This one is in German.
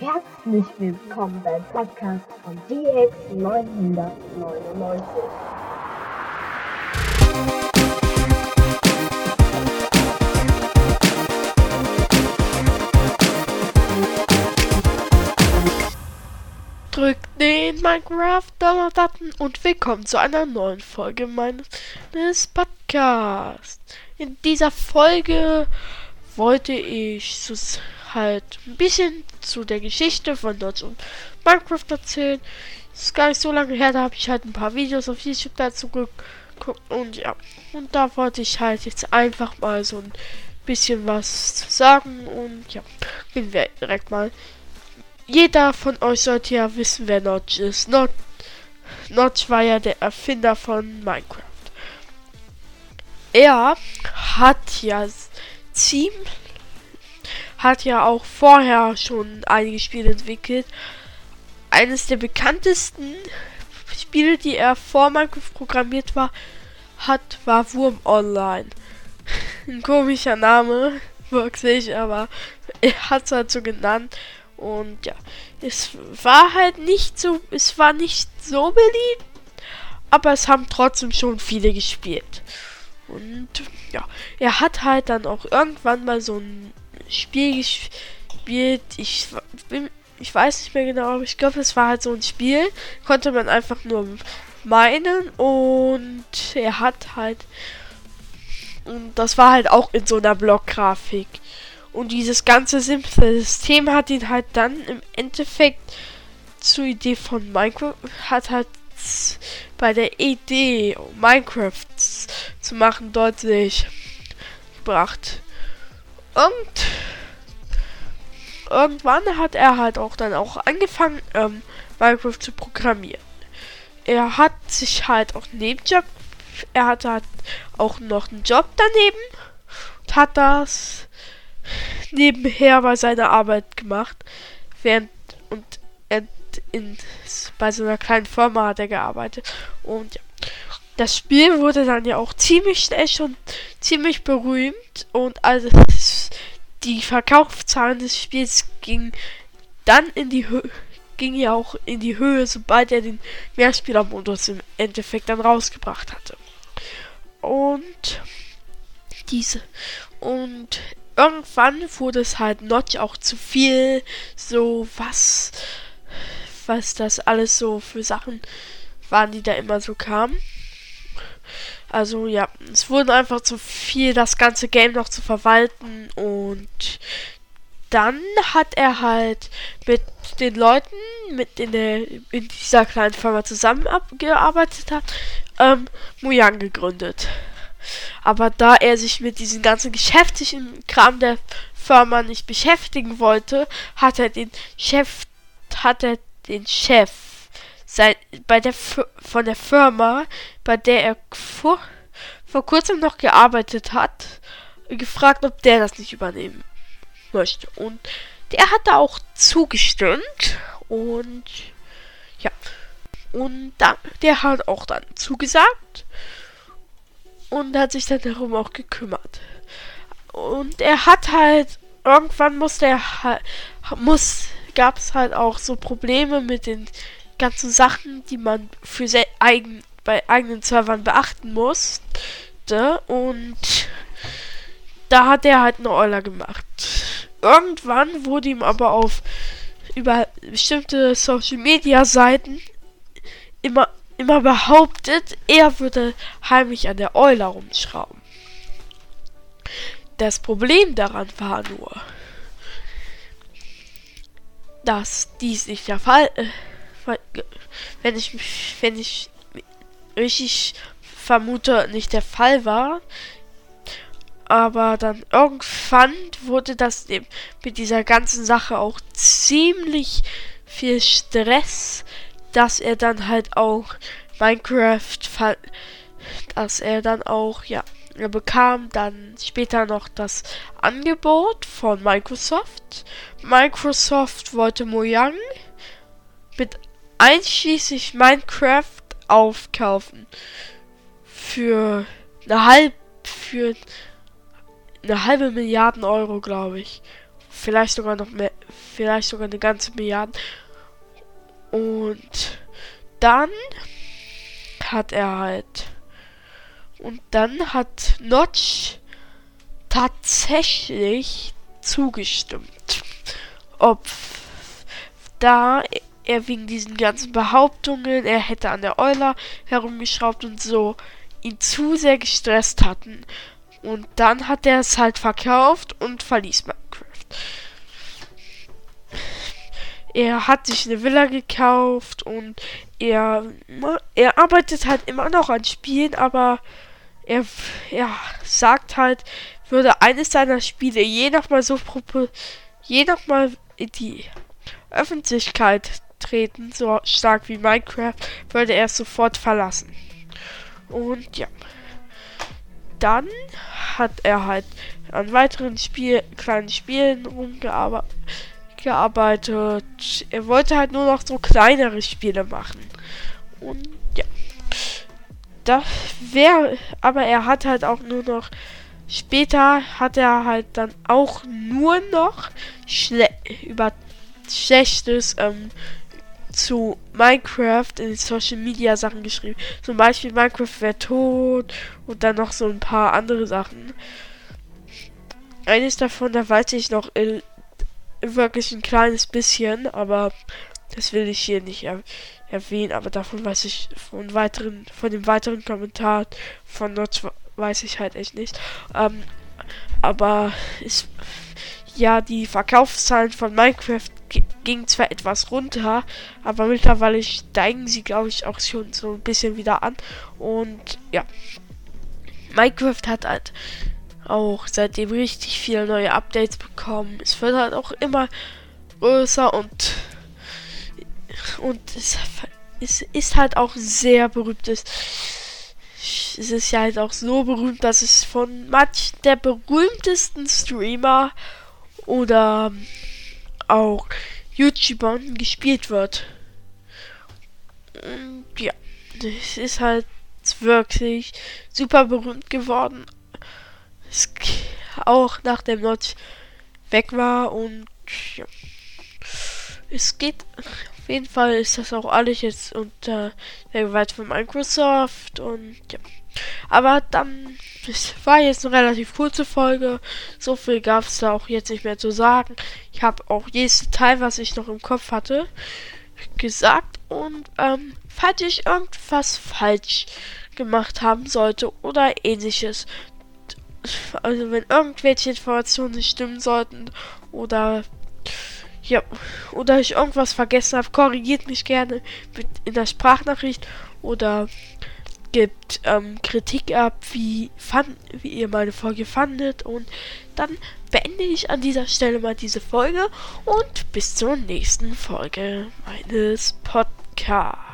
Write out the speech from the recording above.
Herzlich willkommen beim Podcast von DX999. Drückt den Minecraft-Button und willkommen zu einer neuen Folge meines Podcasts. In dieser Folge wollte ich halt ein bisschen zu der Geschichte von Dodge und Minecraft erzählen. Ist gar nicht so lange her, da habe ich halt ein paar Videos auf YouTube dazu geguckt und ja. Und da wollte ich halt jetzt einfach mal so ein bisschen was zu sagen und ja, gehen wir direkt mal. Jeder von euch sollte ja wissen, wer Notch ist. Not Notch war ja der Erfinder von Minecraft. Er hat ja ziemlich hat ja auch vorher schon einige Spiele entwickelt. Eines der bekanntesten Spiele, die er vor Minecraft programmiert war, hat, war Wurm Online. Ein komischer Name, wirklich, aber er hat es halt so genannt. Und ja, es war halt nicht so, es war nicht so beliebt, aber es haben trotzdem schon viele gespielt. Und ja, er hat halt dann auch irgendwann mal so ein Spiel gespielt. Ich, ich weiß nicht mehr genau, aber ich glaube, es war halt so ein Spiel. Konnte man einfach nur meinen und er hat halt. Und das war halt auch in so einer Blockgrafik. Und dieses ganze simple System hat ihn halt dann im Endeffekt zur Idee von Minecraft, hat halt bei der Idee, Minecraft zu machen, deutlich gebracht. Und irgendwann hat er halt auch dann auch angefangen, ähm, Minecraft zu programmieren. Er hat sich halt auch einen Nebenjob, er hatte halt auch noch einen Job daneben und hat das nebenher bei seiner Arbeit gemacht, während und in, bei so einer kleinen Firma hat er gearbeitet und ja. Das Spiel wurde dann ja auch ziemlich schnell schon ziemlich berühmt und also die Verkaufszahlen des Spiels gingen dann in die Höhe ging ja auch in die Höhe, sobald er den Mehrspielermodus im Endeffekt dann rausgebracht hatte. Und diese und irgendwann wurde es halt Notch auch zu viel, so was was das alles so für Sachen waren, die da immer so kamen. Also ja, es wurde einfach zu viel, das ganze Game noch zu verwalten und dann hat er halt mit den Leuten, mit denen er in dieser kleinen Firma zusammengearbeitet hat, ähm, Mojang gegründet. Aber da er sich mit diesem ganzen geschäftlichen Kram der Firma nicht beschäftigen wollte, hat er den Chef, hat er den Chef sein, bei der von der Firma, bei der er vor, vor kurzem noch gearbeitet hat, gefragt, ob der das nicht übernehmen möchte. Und der hat da auch zugestimmt und ja. Und dann, der hat auch dann zugesagt und hat sich dann darum auch gekümmert. Und er hat halt irgendwann musste er halt muss gab es halt auch so Probleme mit den ganzen Sachen, die man für eigen, bei eigenen Servern beachten musste. Und da hat er halt eine Euler gemacht. Irgendwann wurde ihm aber auf über bestimmte Social Media Seiten immer immer behauptet, er würde heimlich an der Euler rumschrauben. Das Problem daran war nur, dass dies nicht der Fall äh, wenn ich wenn ich richtig vermute, nicht der Fall war. Aber dann irgendwann wurde das mit dieser ganzen Sache auch ziemlich viel Stress, dass er dann halt auch Minecraft, dass er dann auch, ja, er bekam dann später noch das Angebot von Microsoft. Microsoft wollte Mojang mit einschließlich Minecraft aufkaufen. Für eine halb für eine halbe Milliarden Euro, glaube ich. vielleicht sogar noch mehr, vielleicht sogar eine ganze Milliarde. Und dann hat er halt. Und dann hat Notch tatsächlich zugestimmt. Ob da er wegen diesen ganzen Behauptungen, er hätte an der Euler herumgeschraubt und so, ihn zu sehr gestresst hatten. Und dann hat er es halt verkauft und verließ Minecraft. Er hat sich eine Villa gekauft und er, er arbeitet halt immer noch an Spielen, aber er, er sagt halt, würde eines seiner Spiele je nochmal so je nochmal die Öffentlichkeit treten, so stark wie Minecraft, würde er es sofort verlassen. Und ja. Dann hat er halt an weiteren Spiel, kleinen Spielen rumgearbeitet. Er wollte halt nur noch so kleinere Spiele machen. Und ja. Das wäre, aber er hat halt auch nur noch später hat er halt dann auch nur noch schle über schlechtes ähm, zu Minecraft in Social Media Sachen geschrieben. Zum Beispiel Minecraft wäre tot und dann noch so ein paar andere Sachen. Eines davon, da weiß ich noch in, wirklich ein kleines bisschen, aber das will ich hier nicht er erwähnen. Aber davon weiß ich von weiteren, von dem weiteren Kommentar von Notch weiß ich halt echt nicht. Ähm, aber ist ja die Verkaufszahlen von Minecraft ging zwar etwas runter, aber mittlerweile steigen sie, glaube ich, auch schon so ein bisschen wieder an. Und ja, Minecraft hat halt auch seitdem richtig viele neue Updates bekommen. Es wird halt auch immer größer und und es, es ist halt auch sehr berühmtes. Es ist ja halt auch so berühmt, dass es von manch der berühmtesten Streamer oder auch YouTubern gespielt wird. Und ja, das ist halt wirklich super berühmt geworden. Es auch nach dem Notch weg war und ja. Es geht auf jeden Fall ist das auch alles jetzt unter der Gewalt von Microsoft und ja. Aber dann, es war jetzt eine relativ kurze Folge. So viel gab es da auch jetzt nicht mehr zu sagen. Ich habe auch jedes Detail, was ich noch im Kopf hatte, gesagt. Und ähm, falls ich irgendwas falsch gemacht haben sollte oder ähnliches, also wenn irgendwelche Informationen nicht stimmen sollten oder ja, oder ich irgendwas vergessen habe, korrigiert mich gerne in der Sprachnachricht oder gibt ähm, Kritik ab, wie, fand, wie ihr meine Folge fandet. Und dann beende ich an dieser Stelle mal diese Folge und bis zur nächsten Folge meines Podcasts.